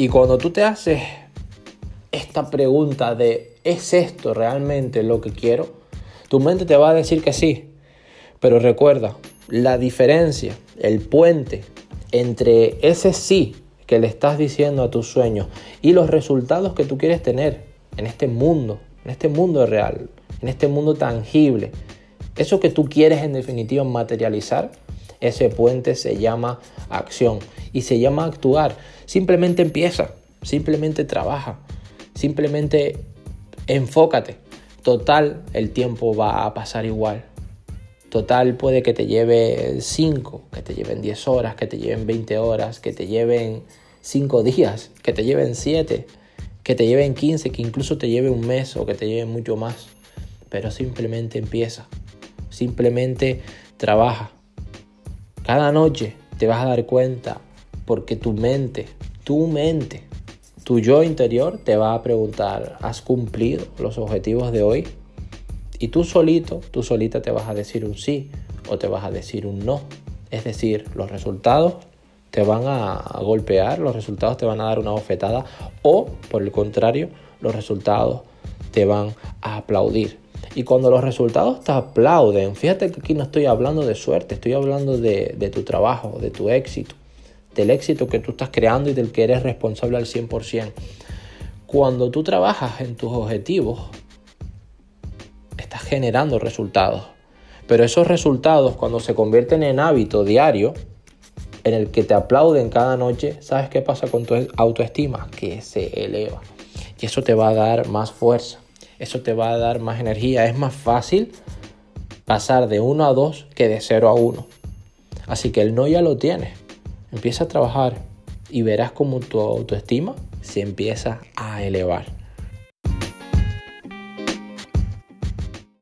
Y cuando tú te haces esta pregunta de ¿es esto realmente lo que quiero? Tu mente te va a decir que sí. Pero recuerda, la diferencia, el puente entre ese sí que le estás diciendo a tus sueños y los resultados que tú quieres tener en este mundo, en este mundo real, en este mundo tangible, eso que tú quieres en definitiva materializar, ese puente se llama acción y se llama actuar. Simplemente empieza, simplemente trabaja, simplemente enfócate. Total, el tiempo va a pasar igual. Total puede que te lleve 5, que te lleven 10 horas, que te lleven 20 horas, que te lleven 5 días, que te lleven 7, que te lleven 15, que incluso te lleve un mes o que te lleve mucho más. Pero simplemente empieza, simplemente trabaja. Cada noche te vas a dar cuenta porque tu mente, tu mente, tu yo interior te va a preguntar, ¿has cumplido los objetivos de hoy? Y tú solito, tú solita te vas a decir un sí o te vas a decir un no. Es decir, los resultados te van a, golpear, los resultados te van a dar una bofetada o, por el contrario, los resultados te van a aplaudir. Y cuando los resultados te aplauden, fíjate que aquí no estoy hablando de suerte, estoy hablando de, tu trabajo, de tu éxito, del éxito que tú estás creando y del que eres responsable al 100%. Cuando tú trabajas en tus objetivos, estás generando resultados. Pero esos resultados, cuando se convierten en hábito diario, en el que te aplauden cada noche, ¿sabes qué pasa con tu autoestima? Que se eleva. Y eso te va a dar más fuerza, eso te va a dar más energía. Es más fácil pasar de 1 a 2 que de 0 a 1. Así que el no ya lo tienes. Empieza a trabajar y verás como tu autoestima se empieza a elevar.